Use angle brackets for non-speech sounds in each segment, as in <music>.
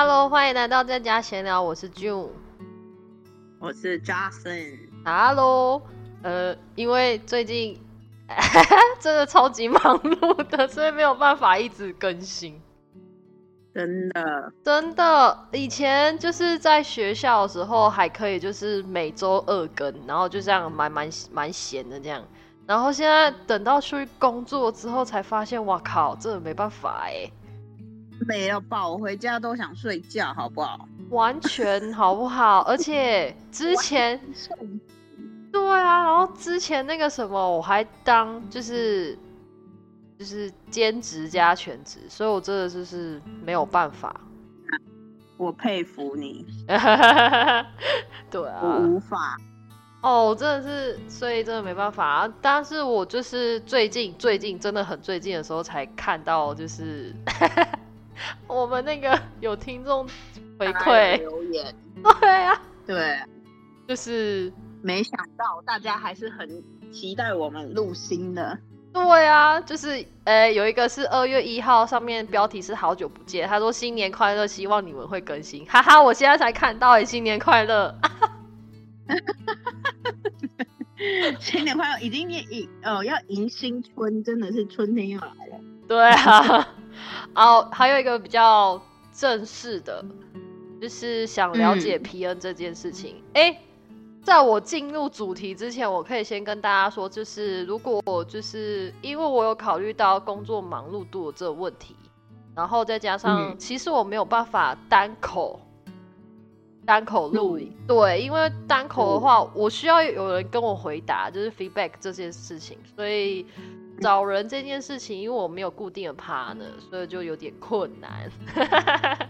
Hello，欢迎来到在家闲聊，我是 June，我是 Jason。Hello，呃，因为最近 <laughs> 真的超级忙碌的，所以没有办法一直更新。真的，真的，以前就是在学校的时候还可以，就是每周二更，然后就这样蛮蛮蛮闲的这样。然后现在等到去工作之后，才发现，哇靠，真的没办法哎。没有吧？我回家都想睡觉，好不好？完全好不好？<laughs> 而且之前，对啊，然后之前那个什么，我还当就是就是兼职加全职，所以我真的就是没有办法。<laughs> 我佩服你。<laughs> 对啊，我无法。哦，真的是，所以真的没办法。啊但是我就是最近最近真的很最近的时候才看到，就是。<laughs> 我们那个有听众回馈留言，<laughs> 对呀，对，就是没想到大家还是很期待我们录新的。对啊，就是呃，有一个是二月一号，上面标题是好久不见，他说新年快乐，希望你们会更新。哈哈，我现在才看到哎，新年快乐！<laughs> 新年快乐，已经迎哦要迎新春，真的是春天要来了。对啊。哦，还有一个比较正式的，就是想了解 PN 这件事情。哎，在我进入主题之前，我可以先跟大家说，就是如果就是因为我有考虑到工作忙碌度这个问题，然后再加上其实我没有办法单口单口录影，对，因为单口的话，我需要有人跟我回答，就是 feedback 这件事情，所以。找人这件事情，因为我没有固定的 partner，所以就有点困难。<laughs>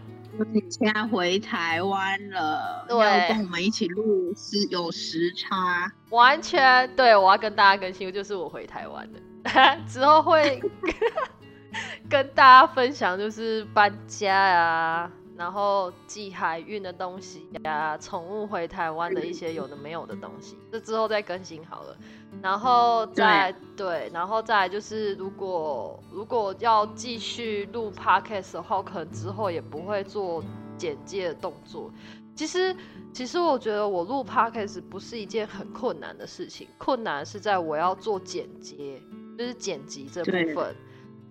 你现在回台湾了，要跟我们一起录是有时差，完全对。我要跟大家更新，就是我回台湾的 <laughs> 之后会 <laughs> 跟大家分享，就是搬家呀。然后寄海运的东西呀，宠物回台湾的一些有的没有的东西，这之后再更新好了。然后再对，然后再就是如果如果要继续录 podcast 的话，可能之后也不会做简介的动作。其实其实我觉得我录 podcast 不是一件很困难的事情，困难是在我要做剪接，就是剪辑这部分。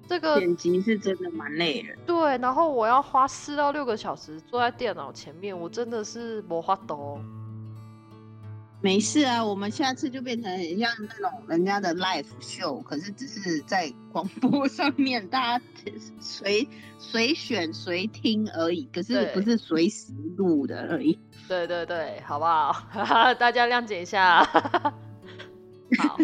这个剪辑是真的蛮累的，对，然后我要花四到六个小时坐在电脑前面，我真的是没法抖。没事啊，我们下次就变成很像那种人家的 live show，可是只是在广播上面，大家随随选随听而已，可是不是随时录的而已。对对对，好不好？<laughs> 大家谅解一下。<laughs> 好。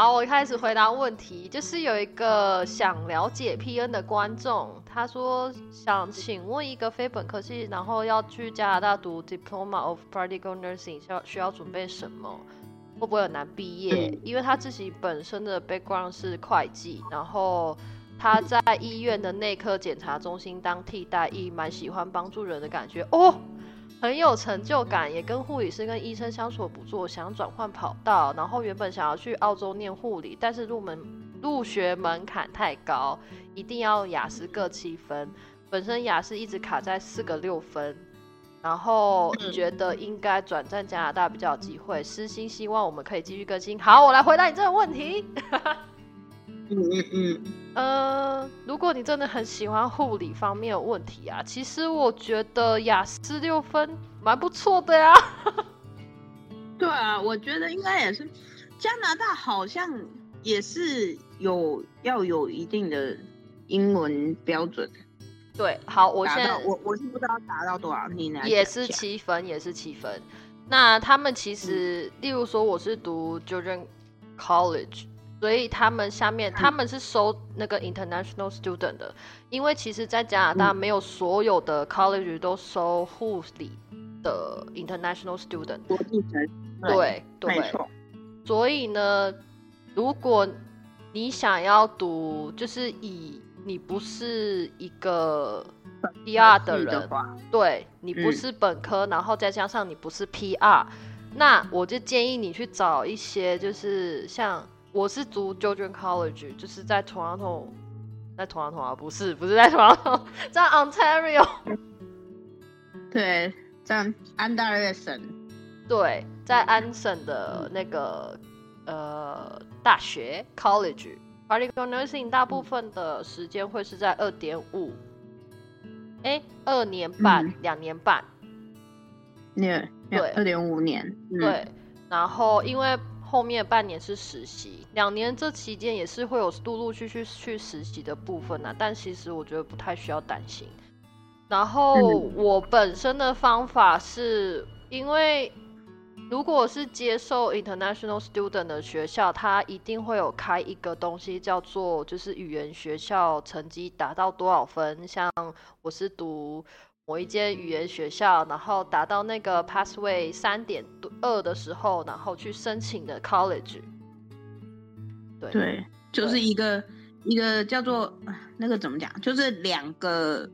好，我开始回答问题。就是有一个想了解 PN 的观众，他说想请问一个非本科系，然后要去加拿大读 Diploma of Practical Nursing，需要需要准备什么？会不会很难毕业？因为他自己本身的 background 是会计，然后他在医院的内科检查中心当替代役，蛮喜欢帮助人的感觉哦。很有成就感，也跟护理师跟医生相处不错，想转换跑道，然后原本想要去澳洲念护理，但是入门入学门槛太高，一定要雅思各七分，本身雅思一直卡在四个六分，然后觉得应该转战加拿大比较有机会，私心希望我们可以继续更新。好，我来回答你这个问题。嗯嗯嗯，呃，如果你真的很喜欢护理方面的问题啊，其实我觉得雅思六分蛮不错的呀。<laughs> 对啊，我觉得应该也是。加拿大好像也是有要有一定的英文标准。对，好，我现在我我是不知道达到多少，你呢？也是七分，也是七分。那他们其实，例如说，我是读 Jordan College。所以他们下面他们是收那个 international student 的，因为其实，在加拿大没有所有的 college 都收护理的 international student。国际生。对对。所以呢，如果你想要读，就是以你不是一个 PR 的人，对你不是本科，然后再加上你不是 PR，那我就建议你去找一些，就是像。我是读 Georgian College，就是在 Toronto，在 Toronto 啊，不是，不是在 Toronto，在 Ontario。对，在安大略省，对，在安省的那个呃大学 college，particle nursing 大部分的时间会是在二点五，哎，二年半，两年半，年，对，二点五年，对，然后因为后面半年是实习，两年这期间也是会有陆陆续续去实习的部分呢，但其实我觉得不太需要担心。然后我本身的方法是，因为如果是接受 international student 的学校，它一定会有开一个东西叫做就是语言学校成绩达到多少分。像我是读某一间语言学校，然后达到那个 passway 三点二的时候，然后去申请的 college。对对，就是一个一个叫做那个怎么讲，就是两个。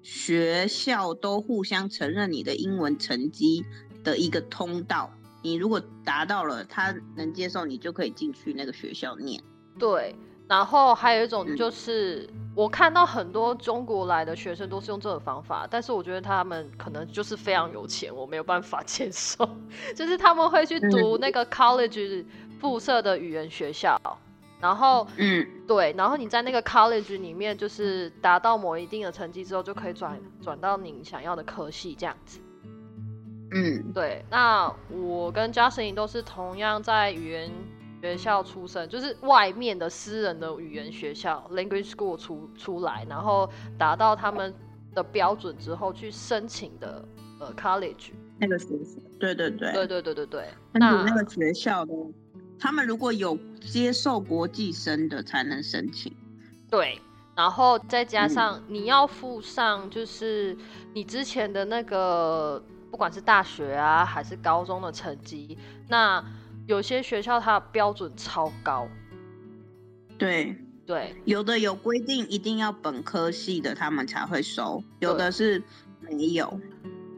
学校都互相承认你的英文成绩的一个通道，你如果达到了，他能接受你，就可以进去那个学校念。对，然后还有一种就是，我看到很多中国来的学生都是用这种方法，但是我觉得他们可能就是非常有钱，我没有办法 <laughs> 接受。就是他们会去读那个 college 附设的语言学校。然后，嗯，对，然后你在那个 college 里面，就是达到某一定的成绩之后，就可以转转到你想要的科系这样子。嗯，对。那我跟 Justin 都是同样在语言学校出身，就是外面的私人的语言学校 language school 出出来，然后达到他们的标准之后去申请的呃 college 那个学校。对对对，对对对对对。那那个学校的。他们如果有接受国际生的才能申请，对，然后再加上你要附上就是你之前的那个，不管是大学啊还是高中的成绩，那有些学校它的标准超高，对。对，有的有规定一定要本科系的他们才会收，有的是没有，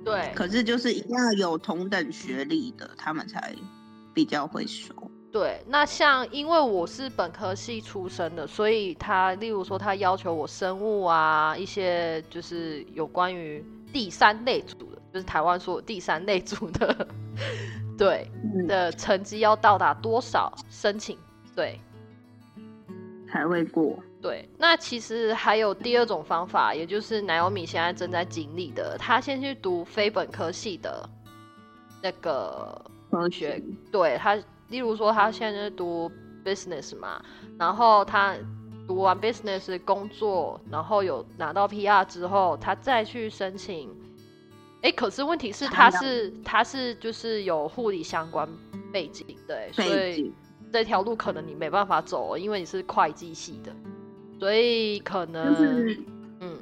对，可是就是一定要有同等学历的他们才比较会收。对，那像因为我是本科系出身的，所以他例如说他要求我生物啊，一些就是有关于第三类组的，就是台湾说第三类组的，对的成绩要到达多少申请，对才会过。对，那其实还有第二种方法，也就是奶油米现在正在经历的，他先去读非本科系的那个科学，对他。例如说，他现在读 business 嘛，然后他读完 business 工作，然后有拿到 PR 之后，他再去申请。哎，可是问题是，他是他是就是有护理相关背景，对，所以这条路可能你没办法走，因为你是会计系的，所以可能嗯，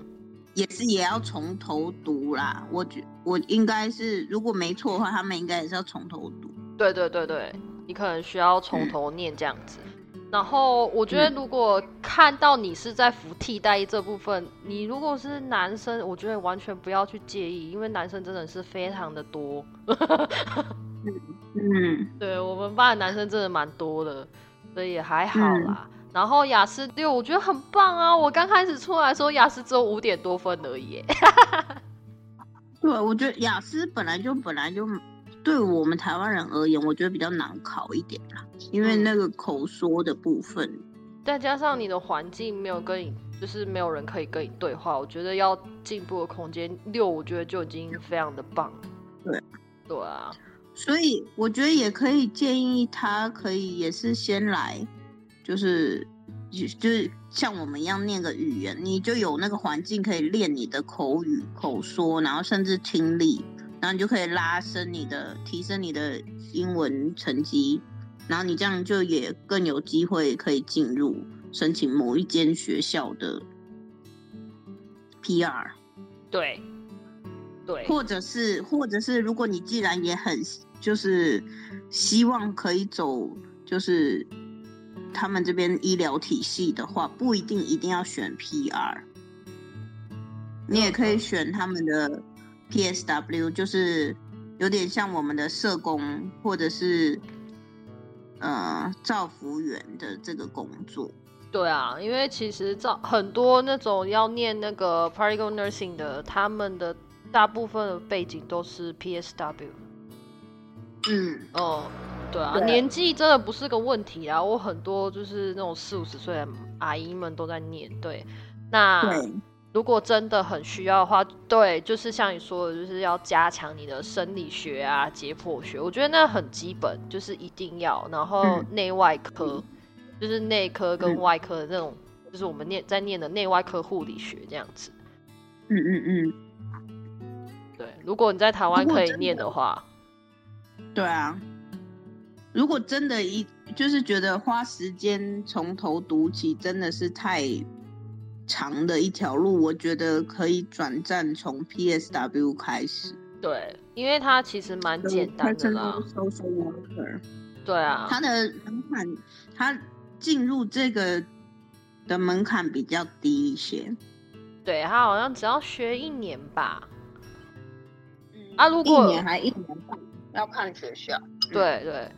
也是也要从头读啦。我觉我应该是如果没错的话，他们应该也是要从头读。对对对对。你可能需要从头念这样子，然后我觉得如果看到你是在服替代役这部分，你如果是男生，我觉得完全不要去介意，因为男生真的是非常的多。嗯，<laughs> 对我们班的男生真的蛮多的，所以也还好啦。然后雅思六，我觉得很棒啊！我刚开始出来的时候，雅思只有五点多分而已。<laughs> 对，我觉得雅思本来就本来就。对我们台湾人而言，我觉得比较难考一点啦，因为那个口说的部分，再加上你的环境没有跟你，就是没有人可以跟你对话，我觉得要进步的空间六，我觉得就已经非常的棒。对，对啊，所以我觉得也可以建议他，可以也是先来，就是就是像我们一样念个语言，你就有那个环境可以练你的口语口说，然后甚至听力。然后你就可以拉升你的，提升你的英文成绩，然后你这样就也更有机会可以进入申请某一间学校的 PR。对，对，或者是，或者是，如果你既然也很就是希望可以走，就是他们这边医疗体系的话，不一定一定要选 PR，你也可以选他们的。P.S.W 就是有点像我们的社工或者是呃造福员的这个工作。对啊，因为其实造很多那种要念那个 Particle Nursing 的，他们的大部分的背景都是 PSW。嗯，哦，对啊，对年纪真的不是个问题啊。我很多就是那种四五十岁的阿姨们都在念。对，那对，如果真的很需要的话，对，就是像你说的，就是要加强你的生理学啊、解剖学，我觉得那很基本，就是一定要。然后嗯内外科，就是内科跟嗯外科的那种，就是我们念在念的内外科护理学这样子。嗯嗯嗯，对，如果你在台湾可以念的话，对啊。如果真的一就是觉得花时间从头读起真的是太长的一条路，我觉得可以转战从 PSW 开始。对，因为它其实蛮简单的啦。social worker，对啊，它的门槛，它进入这个的门槛比较低一些。对它好像只要学一年吧。嗯啊如果一年还一年半，要看学校。对对，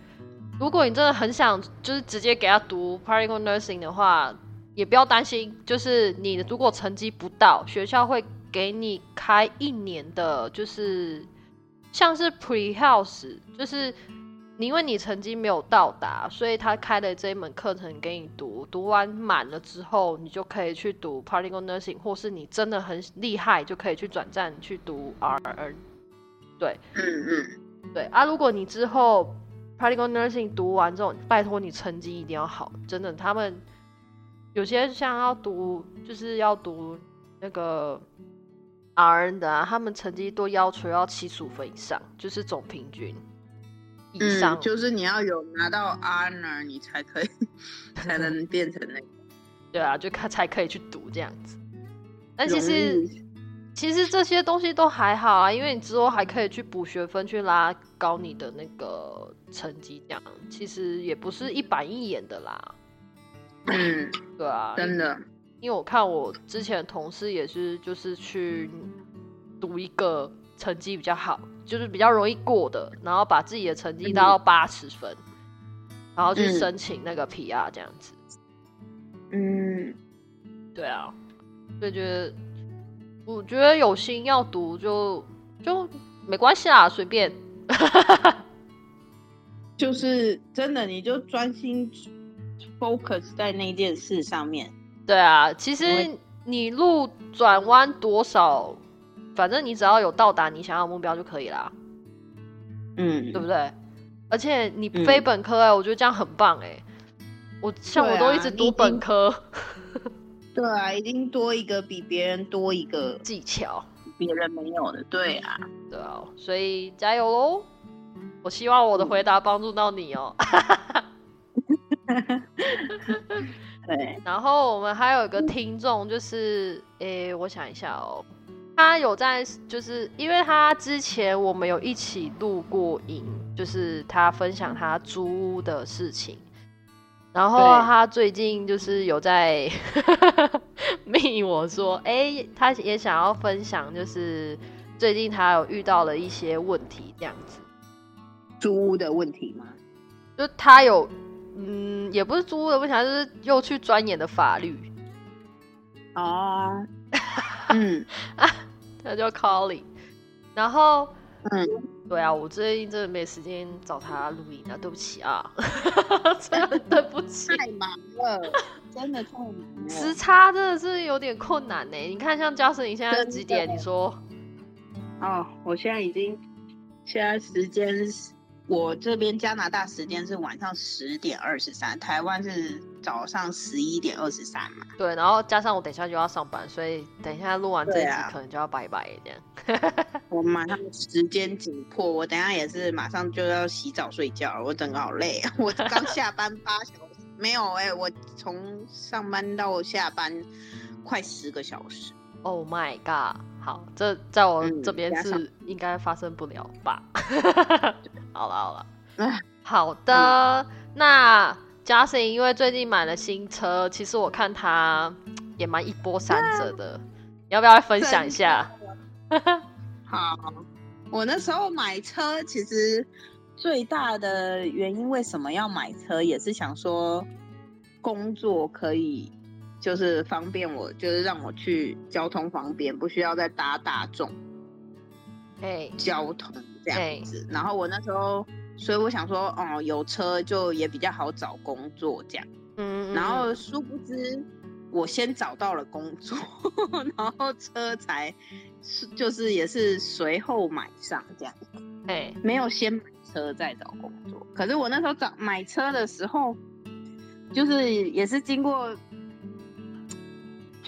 如果你真的很想就是直接给他读 particle nursing 的话，也不要担心，就是你如果成绩不到，学校会给你开一年的，就是像是 pre house，就是你因为你成绩没有到达，所以他开的这一门课程给你读，读完满了之后，你就可以去读 particle nursing，或是你真的很厉害，就可以去转战去读 RN。对，嗯嗯，对啊，如果你之后 practical nursing 读完之后，拜托你成绩一定要好，真的，他们有些像要读就是要读那个 RN 的啊，他们成绩都要求要七十五分以上，就是总平均以上。嗯，就是你要有拿到 honor，你才可以才能变成那个。<laughs> 对啊，就看才可以去读这样子。但其实其实这些东西都还好啊，因为你之后还可以去补学分，去拉高你的那个成绩，这样其实也不是一板一眼的啦。嗯，<clears throat> 对啊，真的，因为我看我之前的同事也是，就是去读一个成绩比较好，就是比较容易过的，然后把自己的成绩达到八十分，然后去嗯。申请那个 PR 这样子。嗯，对啊，所以觉得，我觉得有心要读就就没关系啦，随便。<laughs> 就是真的，你就专心 focus 在那件事上面。对啊，其实你路转弯多少，反正你只要有到达你想要的目标就可以啦。嗯，对不对？而且你嗯非本科哎、我觉得这样很棒哎、我像我都一直读本科对啊，一定多一个比别人多一个技巧，别人没有的。对啊，对啊，所以加油喽！我希望我的回答帮助到你哦。<laughs> <laughs> 对，<laughs> 然后我们还有一个听众，就是诶，我想一下哦，他有在，就是因为他之前我们有一起录过音，就是他分享他租屋的事情，然后他最近就是有在 <laughs> 密我说，诶，他也想要分享，就是最近他有遇到了一些问题，这样子，租屋的问题吗？就他有。嗯，也不是租的问题，他就是又去钻研的法律，哦，<laughs> 嗯啊 <laughs> 他叫 Colly，然后嗯，对啊，我最近真的没时间找他录音啊，对不起啊，真的对不起，太忙了，真的太忙了时。差真的是有点困难呢。你看，像嘉诚，你现在是几点？你说哦，我现在已经，现在时间是，我这边加拿大时间是晚上十点二十三，台湾是早上十一点二十三嘛。对，然后加上我等一下就要上班，所以等一下录完这一集可能就要拜拜这样。<laughs> 我马上时间紧迫，我等一下也是马上就要洗澡睡觉了，我整个好累啊！<laughs> 我刚下班八小时，没有哎、我从上班到下班快十个小时。Oh my god！好，这在我嗯这边是应该发生不了吧？<laughs> 好了好了，<laughs> 好的，那嘉诚因为最近买了新车，其实我看他也蛮一波三折的，你要不要来分享一下？<laughs> 好，我那时候买车，其实最大的原因为什么要买车，也是想说工作可以就是方便我，就是让我去交通方便，不需要再搭大众。哎，交通这样子。然后我那时候，所以我想说，哦，有车就也比较好找工作这样。嗯。然后殊不知，我先找到了工作，<laughs> 然后车才是就是也是随后买上这样。哎，没有先买车再找工作。可是我那时候找买车的时候，就是也是经过。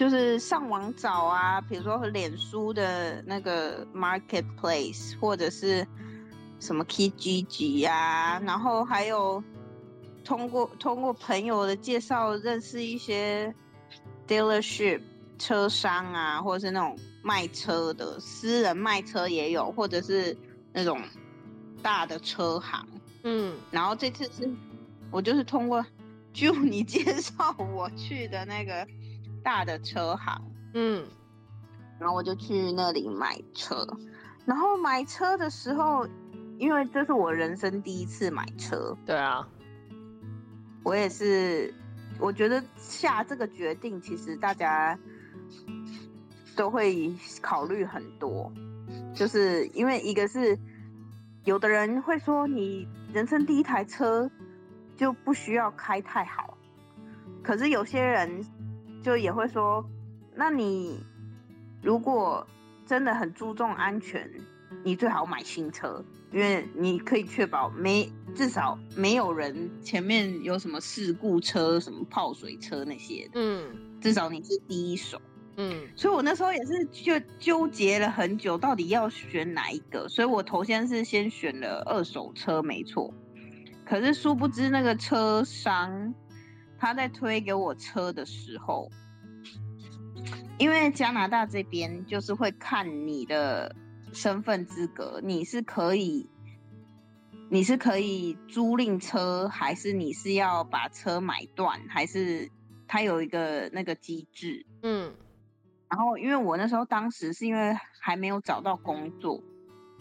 就是上网找啊，比如说脸书的那个 marketplace，或者是什么 Kijiji 啊，然后还有通过通过朋友的介绍认识一些 dealership 车商啊，或者是那种卖车的私人卖车也有，或者是那种大的车行。嗯，然后这次是我就是通过就你介绍我去的那个。大的车行，嗯，然后我就去那里买车，然后买车的时候，因为这是我人生第一次买车，对啊，我也是，我觉得下这个决定，其实大家都会考虑很多，就是因为一个是有的人会说，你人生第一台车就不需要开太好，可是有些人。就也会说，那你如果真的很注重安全，你最好买新车，因为你可以确保没至少没有人前面有什么事故车、什么泡水车那些，嗯，至少你是第一手，嗯，所以我那时候也是就纠结了很久，到底要选哪一个，所以我头先是先选了二手车，没错，可是殊不知那个车商。他在推给我车的时候，因为加拿大这边就是会看你的身份资格，你是可以，你是可以租赁车，还是你是要把车买断，还是他有一个那个机制？嗯，然后因为我那时候当时是因为还没有找到工作，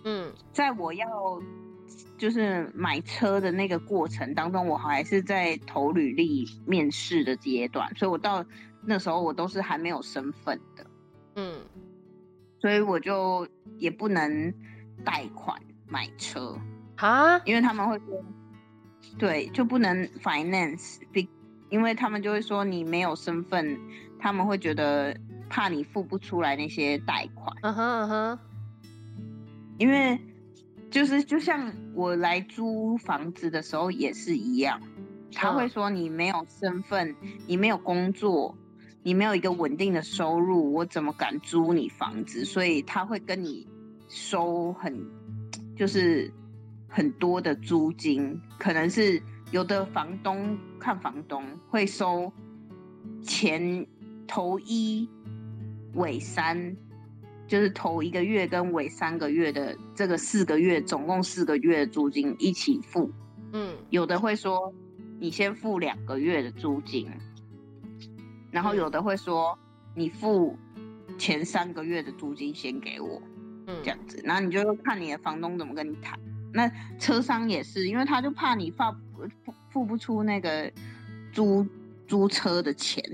嗯，在我要。就是买车的那个过程当中，我还是在投履历、面试的阶段，所以我到那时候我都是还没有身份的，嗯，所以我就也不能贷款买车啊，因为他们会说，对，就不能 finance，因为他们就会说你没有身份，他们会觉得怕你付不出来那些贷款，嗯哼嗯哼，因为。就是就像我来租房子的时候也是一样，他会说你没有身份，你没有工作，你没有一个稳定的收入，我怎么敢租你房子？所以他会跟你收很，就是很多的租金，可能是有的房东看房东会收前头一尾三。就是头一个月跟尾三个月的这个四个月，总共四个月的租金一起付。嗯，有的会说你先付两个月的租金，然后有的会说你付前三个月的租金先给我，嗯，这样子，然后你就看你的房东怎么跟你谈。那车商也是，因为他就怕你付付不出那个租租车的钱，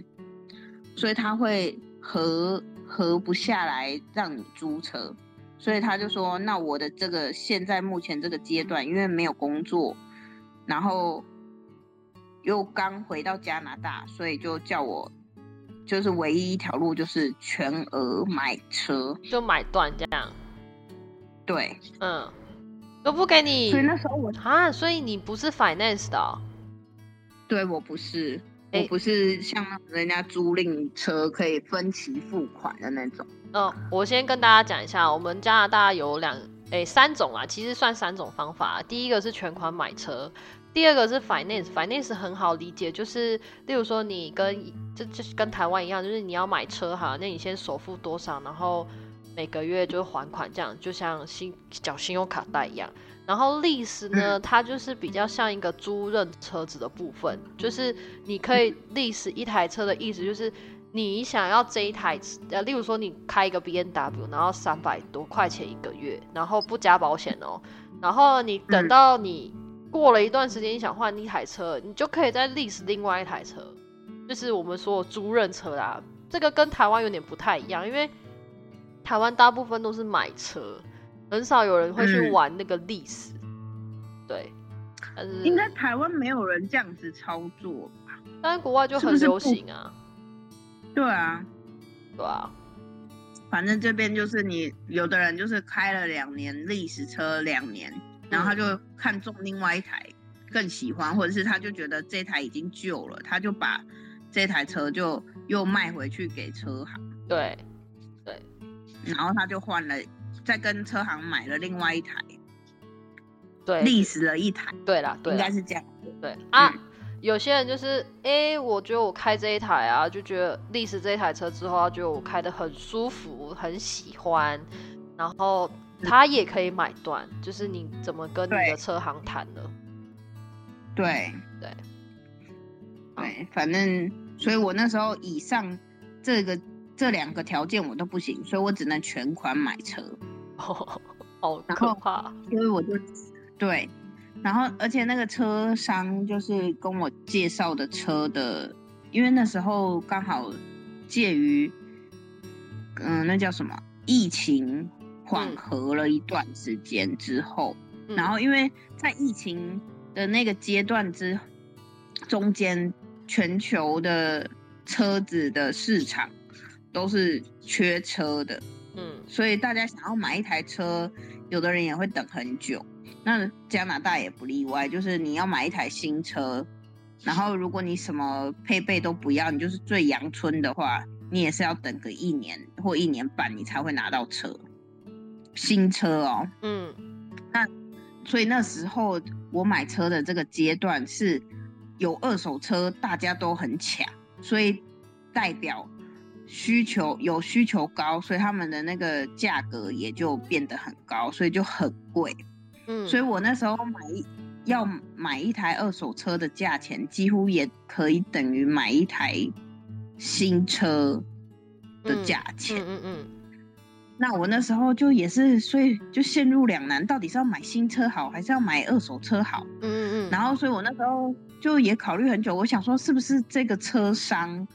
所以他会和。合不下来让你租车，所以他就说：“那我的这个现在目前这个阶段，因为没有工作，然后又刚回到加拿大，所以就叫我就是唯一一条路就是全额买车，就买断这样。对，嗯，都不给你。所以那时候我啊，所以你不是 finance 的？对我不是。”我不是像人家租赁车可以分期付款的那种。嗯，我先跟大家讲一下，我们加拿大有两诶三种啊，其实算三种方法。第一个是全款买车，第二个是 finance。finance 很好理解，就是例如说你跟这就是跟台湾一样，就是你要买车哈，那你先首付多少，然后每个月就还款，这样就像信缴信用卡贷一样。然后 lease 呢，它就是比较像一个租赁车子的部分，就是你可以 lease 一台车的意思，就是你想要这一台，呃，例如说你开一个 B N W，然后三百多块钱一个月，然后不加保险哦，然后你等到你过了一段时间，你想换一台车，你就可以在历史另外一台车，就是我们说租赁车啦。这个跟台湾有点不太一样，因为台湾大部分都是买车。很少有人会去嗯。玩那个历史。对，但是应该台湾没有人这样子操作吧？但是国外就很流行啊，对啊，对啊，反正这边就是你有的人就是开了两年历史车两年，然后他就看中另外一台更喜欢，或者是他就觉得这台已经旧了，他就把这台车就又卖回去给车行，对对，然后他就换了，再跟车行买了另外一台，对，历史了一台，对啦，对啦应该，是这样。对啊。嗯有些人就是，哎、我觉得我开这一台啊，就觉得历史这一台车之后，他觉得我开的很舒服，很喜欢，然后他也可以买断，就是你怎么跟你的车行谈了。对对，对，反正，所以我那时候以上这个这两个条件我都不行，所以我只能全款买车，<laughs> 好可怕。所以我就对，然后而且那个车商就是跟我介绍的车的，因为那时候刚好介于，嗯，那叫什么疫情缓嗯和了一段时间之后，嗯然后因为在疫情的那个阶段之中间，全球的车子的市场都是缺车的，嗯所以大家想要买一台车，有的人也会等很久。那加拿大也不例外，就是你要买一台新车，然后如果你什么配备都不要，你就是最阳春的话，你也是要等个一年或一年半，你才会拿到车，新车哦。嗯那所以那时候我买车的这个阶段是有二手车，大家都很抢，所以代表需求有需求高，所以他们的那个价格也就变得很高，所以就很贵。嗯，所以我那时候买要买一台二手车的价钱，几乎也可以等于买一台新车的价钱。嗯嗯嗯那我那时候就也是，所以就陷入两难，到底是要买新车好，还是要买二手车好？嗯嗯嗯，然后，所以我那时候就也考虑很久，我想说，是不是这个车商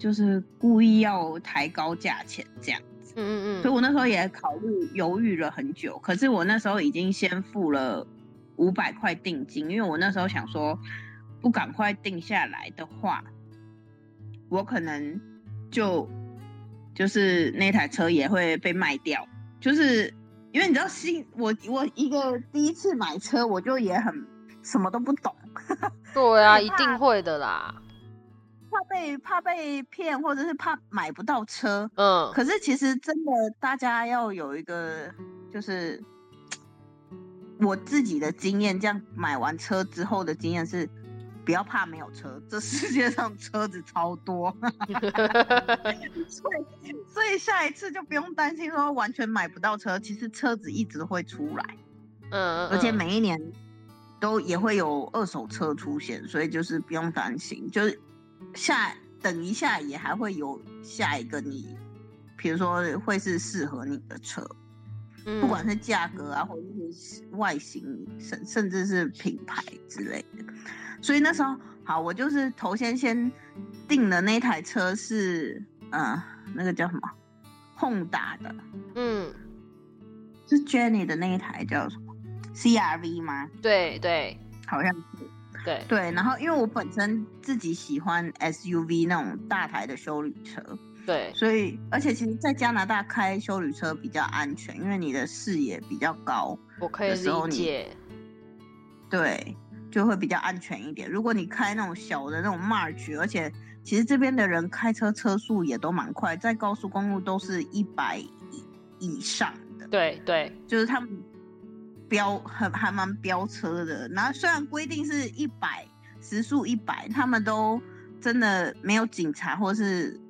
就是故意要抬高价钱这样？嗯嗯嗯，所以我那时候也考虑犹豫了很久。可是我那时候已经先付了五百块定金，因为我那时候想说，不赶快定下来的话，我可能就就是那台车也会被卖掉。就是因为你知道新我我一个第一次买车，我就也很什么都不懂，<laughs> 对啊，一定会的啦。怕被怕被骗，或者是怕买不到车。嗯，可是其实真的，大家要有一个，就是我自己的经验，这样买完车之后的经验是，不要怕没有车，这世界上车子超多，<laughs> 所以所以下一次就不用担心说完全买不到车，其实车子一直会出来，嗯，而且嗯每一年都也会有二手车出现，所以就是不用担心，就是下等一下也还会有下一个你，比如说会是适合你的车，不管是价格啊，或者是外形，甚甚至是品牌之类的。所以那时候好，我就是头先先订的那台车是，呃，那个叫什么，Honda 的，嗯，是 Jenny 的那一台叫什么 CRV 吗？对对好像是。对，对，然后因为我本身自己喜欢 SUV 那种大台的修旅车，对，所以而且其实，在加拿大开修旅车比较安全，因为你的视野比较高，我可以理解。对，就会比较安全一点。如果你开那种小的那种 March，而且其实这边的人开车车速也都蛮快，在高速公路都是一百以以上的，对对，就是他们飙很还蛮飙车的。然后虽然规定是一百时速一百，他们都真的没有警察或是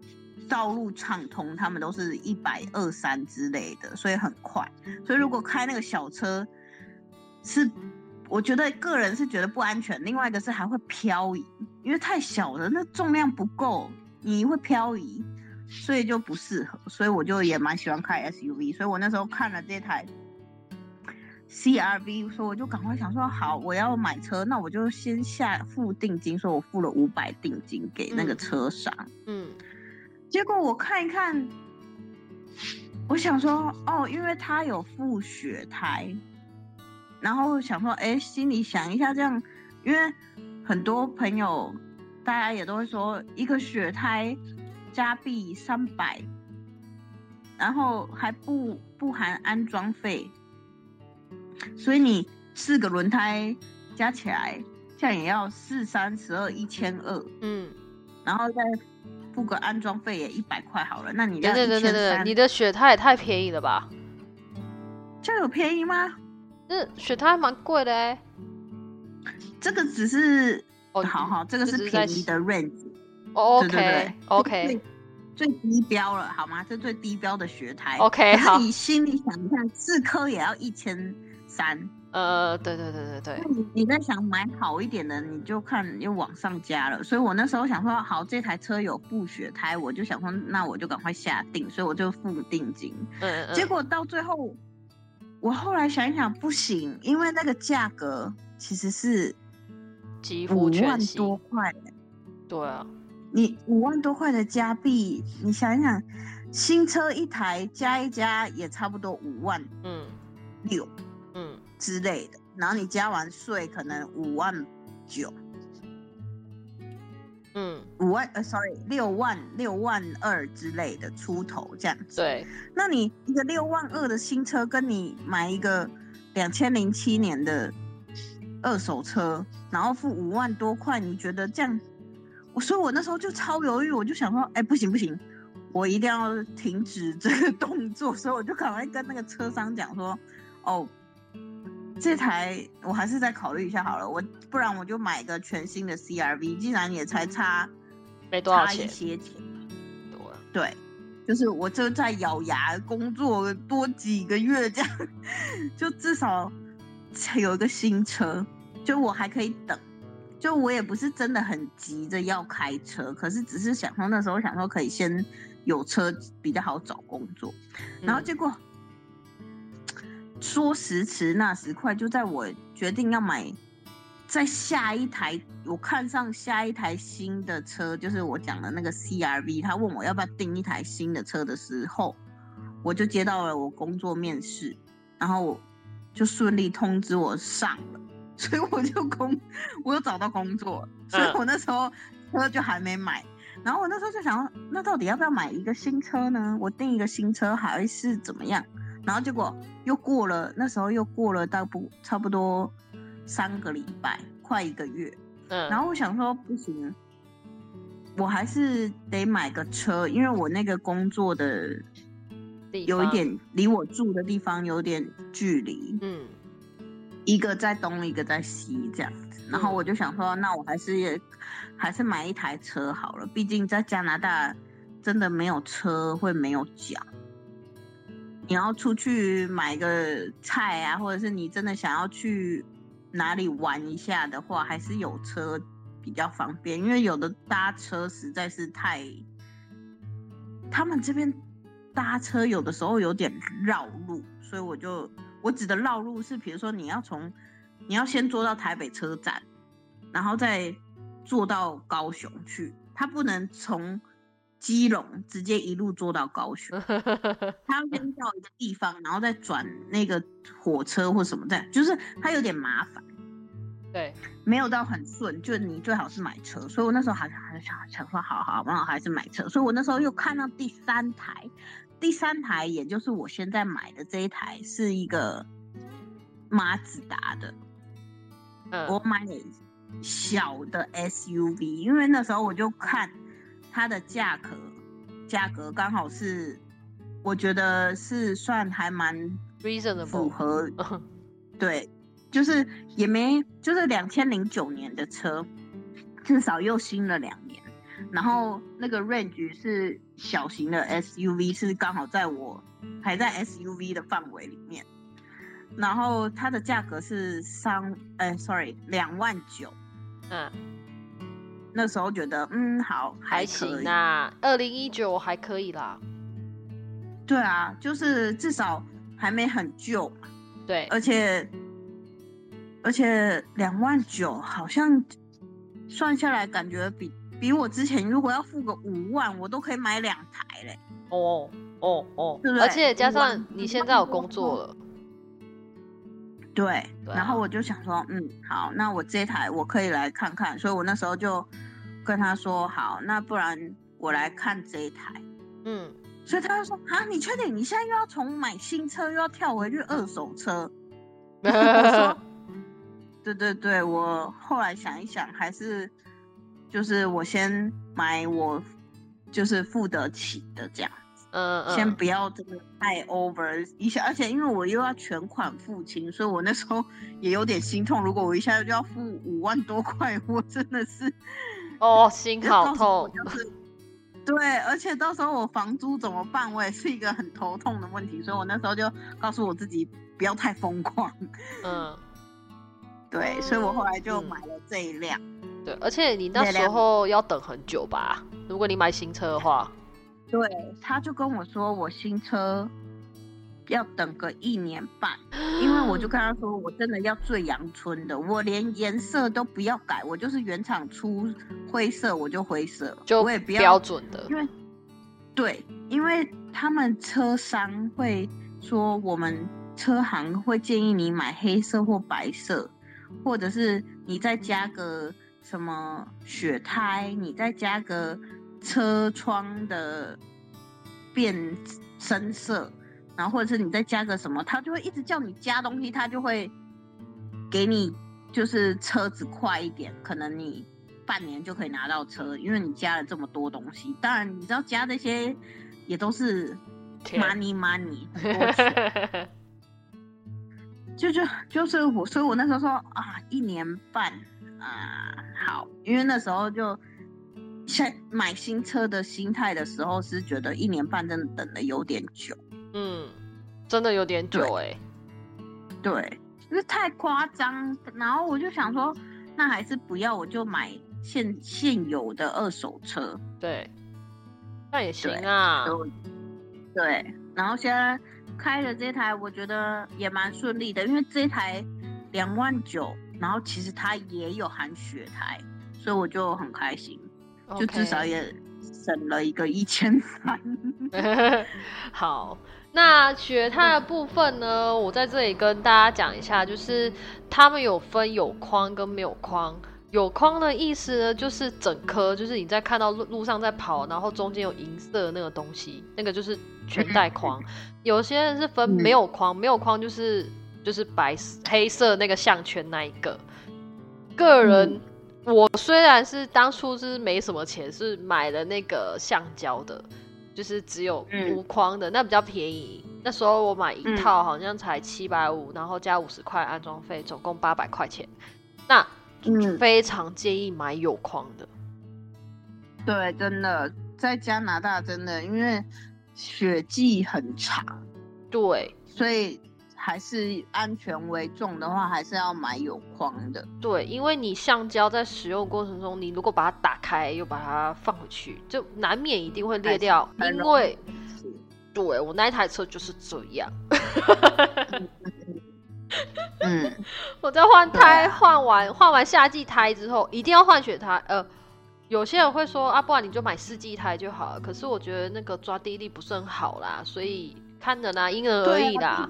道路畅通，他们都是一百二三之类的，所以很快。所以如果开那个小车，是我觉得个人是觉得不安全。另外一个是还会漂移，因为太小了，那重量不够，你会漂移，所以就不适合。所以我就也蛮喜欢开 SUV，所以我那时候看了这台 CRV，所以我就赶快想说，好，我要买车，那我就先下付定金，说我付了五百定金给那个嗯车商。嗯结果我看一看，我想说，哦，因为他有付雪胎，然后想说，哎，心里想一下这样，因为很多朋友，大家也都会说，一个雪胎加币三百，然后还不不含安装费，所以你四个轮胎加起来，这样也要四三十二一千二，嗯，然后再。付个安装费也一百块好了，那你对对对对对，你的雪胎也太便宜了吧？这有便宜吗？这雪胎蛮贵的哎。这个只是哦，好好，这个是便宜的 range。OK OK，最低标了好吗？这最低标的雪胎。OK，好。你心里想一下，四颗也要一千三。呃，对对对对对，你你在想买好一点的，你就看又往上加了。所以我那时候想说，好，这台车有布雪胎，我就想说，那我就赶快下定，所以我就付定金。嗯嗯。结果到最后，我后来想一想，不行，因为那个价格其实是几五万多块。对啊，你五万多块的加币，你想一想，新车一台加一加也差不多五万，嗯，六。之类的，然后你加完税可能五万九，嗯，五万呃，sorry，六万六万二之类的出头这样子。对，那你一个六万二的新车，跟你买一个两千零七年的二手车，然后付五万多块，你觉得这样？我所以，我那时候就超犹豫，我就想说，哎，不行不行，我一定要停止这个动作，所以我就赶快跟那个车商讲说，哦。这台我还是再考虑一下好了，我不然我就买个全新的 CRV，既然也才差没多少钱，差一些钱，对对，就是我就在咬牙工作多几个月这样，就至少才有一个新车，就我还可以等，就我也不是真的很急着要开车，可是只是想说那时候想说可以先有车比较好找工作，然后结果。说时迟，那时快，就在我决定要买在下一台，我看上下一台新的车，就是我讲的那个 CRV。他问我要不要订一台新的车的时候，我就接到了我工作面试，然后我就顺利通知我上了，<laughs> 所以我就工，我又找到工作，所以我那时候车就还没买。然后我那时候就想，那到底要不要买一个新车呢？我订一个新车还是怎么样？然后结果又过了，那时候又过了大不差不多三个礼拜，快一个月。嗯。然后我想说不行，我还是得买个车，因为我那个工作的有一点离我住的地方有点距离。嗯。一个在东，一个在西，这样子。然后我就想说，那我还是也还是买一台车好了，毕竟在加拿大真的没有车会没有脚。你要出去买个菜啊，或者是你真的想要去哪里玩一下的话，还是有车比较方便。因为有的搭车实在是太，他们这边搭车有的时候有点绕路，所以我就我指的绕路是，比如说你要从你要先坐到台北车站，然后再坐到高雄去，他不能从。基隆直接一路坐到高雄，<laughs> 他要先到一个地方，然后再转那个火车或什么的，就是他有点麻烦。对，没有到很顺，就你最好是买车。所以我那时候还还想想说，好好，那我还是买车。所以我那时候又看到第三台，第三台也就是我现在买的这一台是一个马自达的。嗯，我买了小的 SUV，因为那时候我就看。它的价格价格刚好是，我觉得是算还蛮 reasonable 符合，<laughs> 对，就是也没就是两千零九年的车，至少又新了两年，然后那个 range 是小型的 SUV，是刚好在我还在 SUV 的范围里面，然后它的价格是三，哎，sorry，两万九，嗯。那时候觉得嗯好还行啊，二零一九还可以啦。对啊，就是至少还没很旧，对，而且而且两万九好像算下来感觉比比我之前如果要付个五万，我都可以买两台嘞。哦哦哦，对对而且加上你现在有工作了，对，对然后啊我就想说，嗯，好，那我这台我可以来看看，所以我那时候就跟他说，好，那不然我来看这一台。嗯，所以他就说，啊，你确定你现在又要从买新车又要跳回去二手车？<laughs> 我说，<laughs> 对对对，我后来想一想，还是就是我先买我就是付得起的这样。嗯嗯，先不要真的太 over 一下，而且因为我又要全款付清，所以我那时候也有点心痛。如果我一下就要付五万多块，我真的是哦，心好痛，就是对，而且到时候我房租怎么办，我也是一个很头痛的问题。所以我那时候就告诉我自己不要太疯狂。嗯，<laughs> 对，所以我后来就嗯买了这一辆。对，而且你那时候要等很久吧？如果你买新车的话，对，他就跟我说我新车要等个一年半。<gasps> 因为我就跟他说，我真的要最阳春的，我连颜色都不要改，我就是原厂出灰色我就灰色，就我也不要标要准的因，为对，因为他们车商会说，我们车行会建议你买黑色或白色，或者是你再加个什么雪胎，你再加个车窗的变深色，然后或者是你再加个什么，它就会一直叫你加东西，它就会给你就是车子快一点，可能你半年就可以拿到车，因为你加了这么多东西。当然，你知道加这些也都是 money money 很多钱，就就就是我，所以我那时候说啊，一年半啊，好，因为那时候就。现买新车的心态的时候，是觉得一年半真的等的有点久。嗯，真的有点久哎、对，就是太夸张。然后我就想说，那还是不要，我就买现现有的二手车。对，那也行啊，所以我对，然后现在开了这台，我觉得也蛮顺利的，因为这台两万九，然后其实它也有含雪胎，所以我就很开心，就至少也省了一个一千三。<laughs> 好，那雪胎的部分呢，我在这里跟大家讲一下，就是他们有分有框跟没有框。有框的意思呢，就是整颗，就是你在看到路路上在跑，然后中间有银色的那个东西，那个就是全带框。<laughs> 有些人是分嗯没有框，没有框就是就是白色黑色那个项圈那一个。个人，我虽然是当初是没什么钱，是买了那个橡胶的，就是只有嗯无框的，那比较便宜。那时候我买一嗯套好像才七百五，然后加五十块安装费，总共八百块钱。那嗯，非常建议买有框的。对，真的在加拿大真的，因为雪季很长，对所以还是安全为重的话，还是要买有框的。对，因为你橡胶在使用过程中，你如果把它打开又把它放回去，就难免一定会裂掉。因为是对我那一台车就是这样。嗯，<laughs> 我在换胎，啊换完换完夏季胎之后，一定要换雪胎。呃，有些人会说啊，不然你就买四季胎就好了。可是我觉得那个抓地力不是很好啦，所以看人啦，因人而对异啦。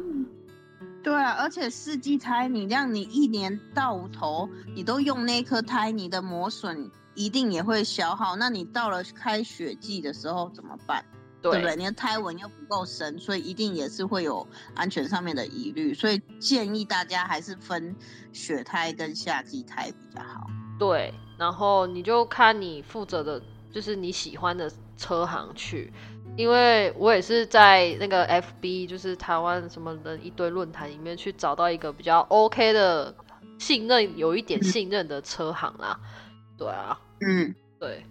对啊，而且四季胎，你让你一年到头你都用那颗胎，你的磨损一定也会消耗。那你到了开雪季的时候怎么办？对不对？你的胎纹又不够深，所以一定也是会有安全上面的疑虑。所以建议大家还是分雪胎跟夏季胎比较好。对，然后你就看你负责的，就是你喜欢的车行去。因为我也是在那个 FB，就是台湾什么的一堆论坛里面去找到一个比较 OK 的、信任有一点嗯信任的车行啦。对啊，嗯对。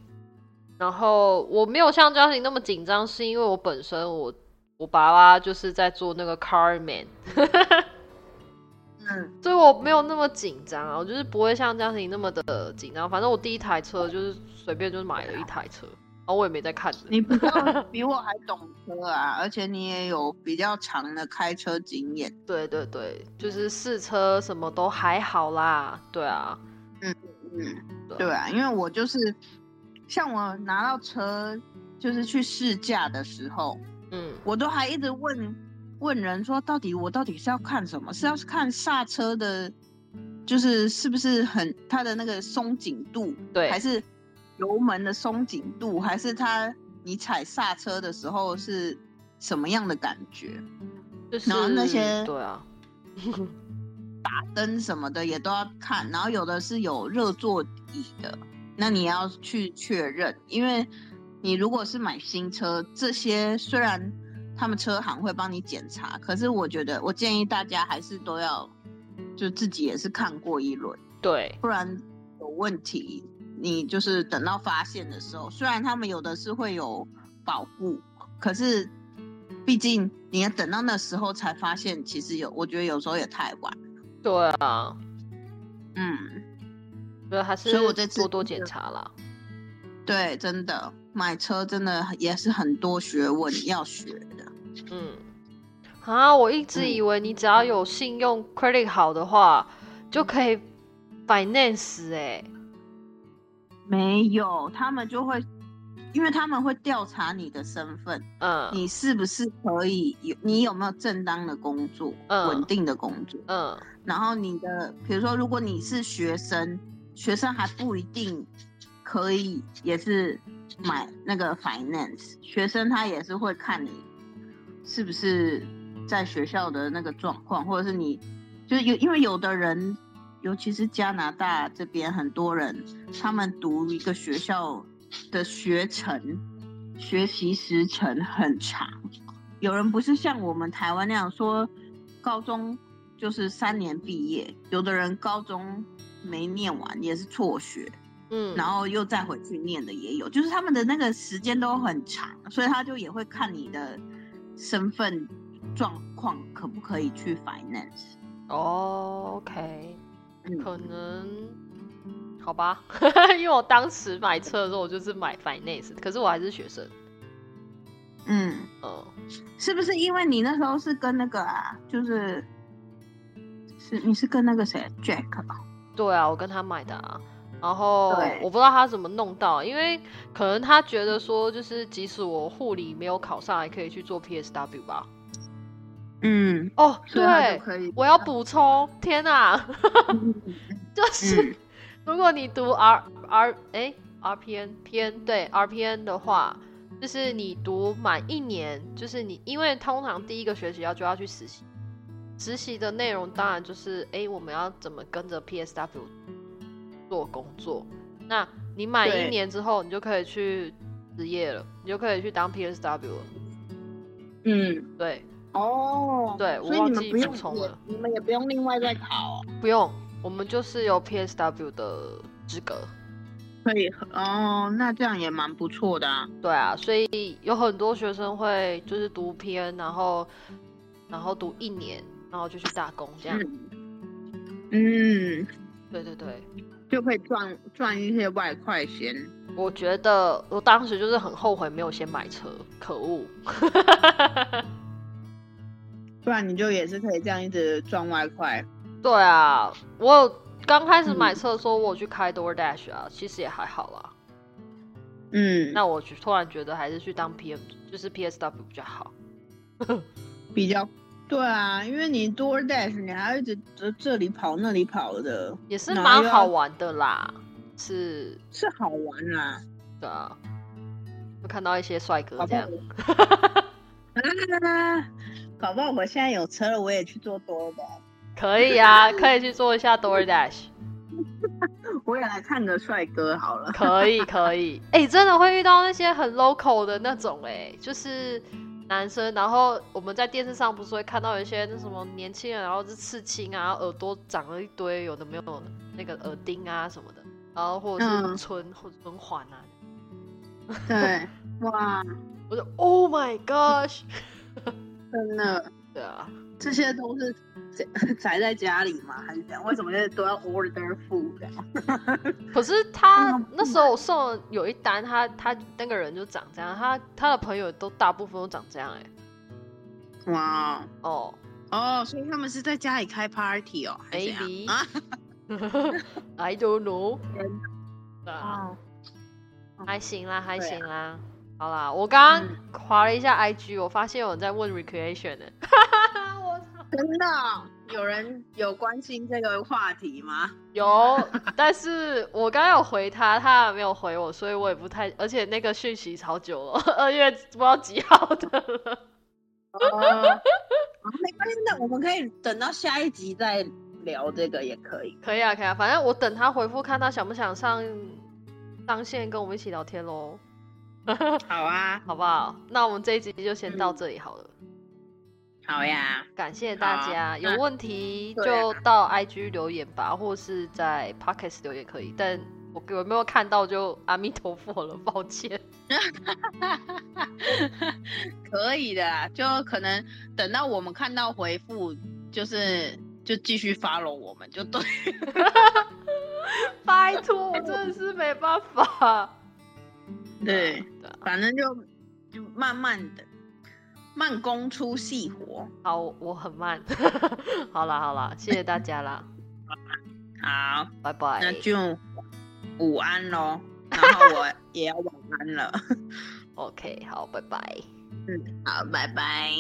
然后我没有像嘉玲那么紧张，是因为我本身我我爸爸就是在做那个 Carman，嗯，<laughs> 所以我没有那么紧张啊，我就是不会像嘉玲那么的紧张。反正我第一台车就是随便就买了一台车，我也没在看。你不要 <laughs> <laughs> 比我还懂车啊，而且你也有比较长的开车经验。对对对，就是试车什么都还好啦。对啊，嗯，嗯对啊，因为我就是像我拿到车，就是去试驾的时候，嗯，我都还一直问问人说，到底我到底是要看什么？是要看刹车的，就是是不是很它的那个松紧度，对，还是油门的松紧度，还是它你踩刹车的时候是什么样的感觉？就是然后那些对啊，<laughs> 打灯什么的也都要看，然后有的是有热座椅的，那你要去确认，因为你如果是买新车，这些虽然他们车行会帮你检查，可是我觉得我建议大家还是都要就自己也是看过一轮，对，不然有问题，你就是等到发现的时候，虽然他们有的是会有保护，可是毕竟你要等到那时候才发现，其实有我觉得有时候也太晚。对啊，嗯，所以还是所以我这次多多检查啦。对，真的买车真的也是很多学问要学的。嗯，啊，我一直嗯以为你只要有信用 credit 好的话，就可以 finance 哎、没有，他们就会，因为他们会调查你的身份，嗯你是不是可以有，你有没有正当的工作，嗯稳定的工作。嗯然后你的，比如说，如果你是学生，学生还不一定可以，也是买那个 finance。学生他也是会看你是不是在学校的那个状况，或者是你就是有，因为有的人，尤其是加拿大这边很多人，他们读一个学校的学程，学习时程很长。有人不是像我们台湾那样说，高中就是三年毕业，有的人高中没念完也是辍学，嗯，然后又再回去念的也有，就是他们的那个时间都很长，所以他就也会看你的身份状况可不可以去 finance。哦，OK，嗯可能好吧，<laughs> 因为我当时买车的时候，我就是买 finance，可是我还是学生，嗯，嗯，是不是因为你那时候是跟那个啊，就是是你是跟那个谁 Jack 吧？对啊，我跟他买的啊。然后我不知道他怎么弄到，因为可能他觉得说，就是即使我护理没有考上，还可以去做 PSW 吧。嗯，哦，对，可以。我要补充，天哪，<laughs> 就是、嗯如果你读 R R 哎 RPN PN 对 RPN 的话，就是你读满一年，就是你因为通常第一个学期要就要去实习，实习的内容当然就是哎我们要怎么跟着 PSW 做工作。那你满一年之后，你就可以去职业了，你就可以去当 PSW 了。嗯，对，哦，对我忘记补充了你们也不用另外再考哦，不用，我们就是有 PSW 的资格。可以哦，那这样也蛮不错的啊。对啊，所以有很多学生会就是读 PN，然后然后读一年，然后就去打工这样。嗯，嗯，对对对，就可以赚赚一些外快钱。我觉得我当时就是很后悔没有先买车，可恶。<laughs> 不然你就也是可以这样一直赚外快。对啊，我有刚开始买嗯车的时候，我去开 DoorDash 啊，其实也还好啦。嗯，那我就突然觉得还是去当 PM，就是 PSW 比较好。比较对啊，因为你 DoorDash 你还要一直这这里跑那里跑的，也是蛮好玩的啦，是，是好玩啦。对啊，会看到一些帅哥这样。啊，搞不好我现在有车了，我也去做 DoorDash，可以啊，<laughs> 可以去做一下 DoorDash，我也来看个帅哥好了。可以 <laughs> 可以。哎、真的会遇到那些很 local 的那种、哎，就是男生，然后我们在电视上不是会看到有一些那什么年轻人，然后是刺青啊，耳朵长了一堆有的没有的那个耳钉啊什么的，然后或者是嗯。唇、或者唇环啊，对，哇，<laughs> 我说 Oh my gosh，真的，对啊，这些都是宅宅 <laughs> 在家里吗？还是怎样？为什么都要 order food 啊？<laughs> 可是他嗯那时候我送了有一单，他他那个人就长这样，他他的朋友都大部分都长这样、哎，哇哦哦，所以他们是在家里开 party 哦还是怎样，maybe 啊？<laughs> I don't know，啊，哦还行啦，还行啦。好啦，我刚嗯刚划了一下 IG，我发现有人在问 recreation 的。<laughs> 我操，真的哦、有人有关心这个话题吗？有，但是我刚刚有回他，他还没有回我，所以我也不太，而且那个讯息超久了，<laughs> 二月不知道几号的了。哦，没关系，那我们可以等到下一集再聊这个也可以。可以啊，可以啊，反正我等他回复，看他想不想上上线跟我们一起聊天喽，<laughs> 好啊，好不好？那我们这一集就先到嗯这里好了。好呀，感谢大家，有那问题就啊到 IG 留言吧，或是在 Podcast 留言可以。但我有没有看到就阿弥陀佛了，抱歉。<laughs> 可以的啊，就可能等到我们看到回复，就是就继续 follow 我们就对。<laughs> 拜托，我真的是没办法。对，对啊反正就就慢慢的，慢工出细活。好，我很慢。<laughs> 好啦好啦，谢谢大家啦，<laughs> 好，拜拜。那就午安喽。然后我 <laughs> 也要晚安了。OK，好，拜拜。嗯，好，拜拜。